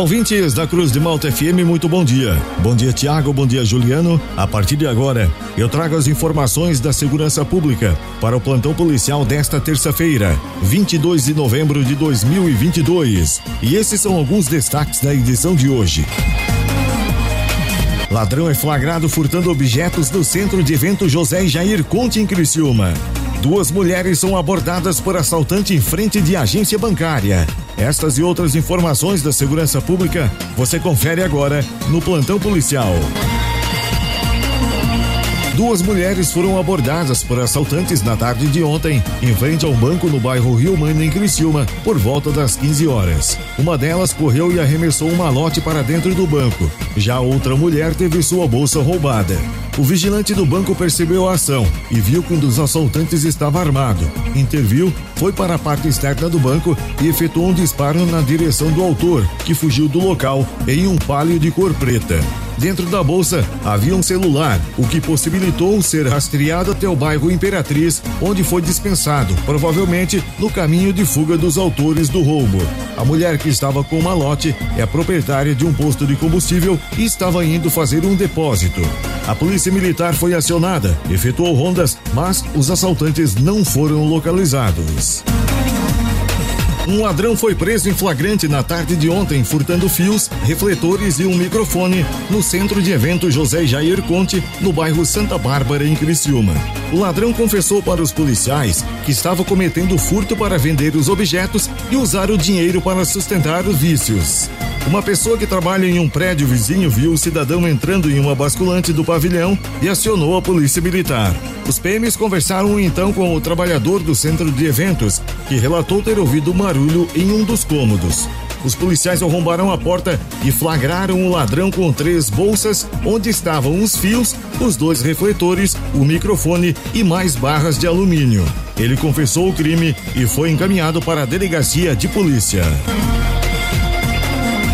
Ouvintes da Cruz de Malta FM, muito bom dia. Bom dia, Tiago, bom dia, Juliano. A partir de agora, eu trago as informações da segurança pública para o plantão policial desta terça-feira, 22 de novembro de 2022. E esses são alguns destaques da edição de hoje. Ladrão é flagrado furtando objetos no centro de evento José Jair Conte em Criciúma. Duas mulheres são abordadas por assaltante em frente de agência bancária. Estas e outras informações da segurança pública você confere agora no Plantão Policial. Duas mulheres foram abordadas por assaltantes na tarde de ontem, em frente ao banco no bairro Rio Mano, em Criciúma, por volta das 15 horas. Uma delas correu e arremessou um malote para dentro do banco. Já outra mulher teve sua bolsa roubada. O vigilante do banco percebeu a ação e viu que um dos assaltantes estava armado. Interviu, foi para a parte externa do banco e efetuou um disparo na direção do autor, que fugiu do local em um palio de cor preta. Dentro da bolsa havia um celular, o que possibilitou ser rastreado até o bairro Imperatriz, onde foi dispensado, provavelmente no caminho de fuga dos autores do roubo. A mulher que estava com o malote é proprietária de um posto de combustível e estava indo fazer um depósito. A polícia militar foi acionada, efetuou rondas, mas os assaltantes não foram localizados. Um ladrão foi preso em flagrante na tarde de ontem, furtando fios, refletores e um microfone no centro de evento José Jair Conte, no bairro Santa Bárbara, em Criciúma. O ladrão confessou para os policiais que estava cometendo furto para vender os objetos e usar o dinheiro para sustentar os vícios. Uma pessoa que trabalha em um prédio vizinho viu o cidadão entrando em uma basculante do pavilhão e acionou a polícia militar. Os PMs conversaram então com o trabalhador do centro de eventos, que relatou ter ouvido barulho em um dos cômodos. Os policiais arrombaram a porta e flagraram o ladrão com três bolsas, onde estavam os fios, os dois refletores, o microfone e mais barras de alumínio. Ele confessou o crime e foi encaminhado para a delegacia de polícia.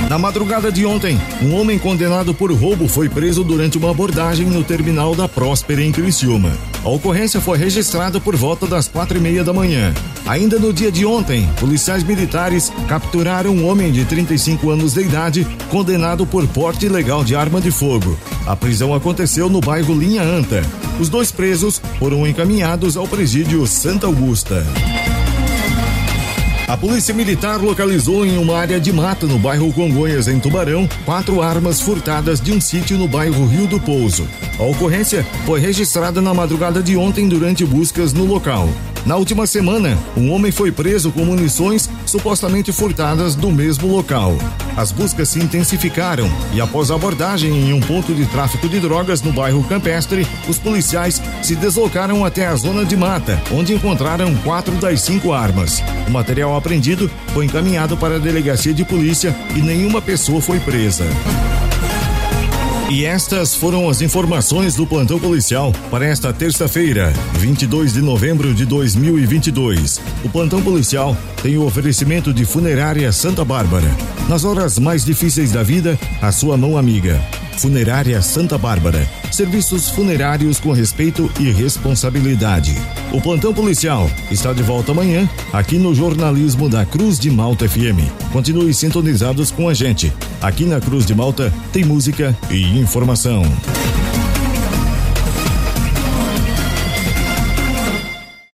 Na madrugada de ontem, um homem condenado por roubo foi preso durante uma abordagem no terminal da Próspera em Criciúma. A ocorrência foi registrada por volta das quatro e meia da manhã. Ainda no dia de ontem, policiais militares capturaram um homem de 35 anos de idade condenado por porte ilegal de arma de fogo. A prisão aconteceu no bairro Linha Anta. Os dois presos foram encaminhados ao presídio Santa Augusta. A polícia militar localizou em uma área de mata no bairro Congonhas, em Tubarão, quatro armas furtadas de um sítio no bairro Rio do Pouso. A ocorrência foi registrada na madrugada de ontem durante buscas no local. Na última semana, um homem foi preso com munições supostamente furtadas do mesmo local. As buscas se intensificaram e, após abordagem em um ponto de tráfico de drogas no bairro Campestre, os policiais se deslocaram até a zona de mata, onde encontraram quatro das cinco armas. O material apreendido foi encaminhado para a delegacia de polícia e nenhuma pessoa foi presa. E estas foram as informações do plantão policial para esta terça-feira, 22 de novembro de 2022. O plantão policial tem o oferecimento de Funerária Santa Bárbara. Nas horas mais difíceis da vida, a sua mão amiga. Funerária Santa Bárbara. Serviços funerários com respeito e responsabilidade. O plantão policial está de volta amanhã aqui no jornalismo da Cruz de Malta FM. Continue sintonizados com a gente. Aqui na Cruz de Malta tem música e informação.